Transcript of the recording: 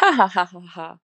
哈哈哈哈哈。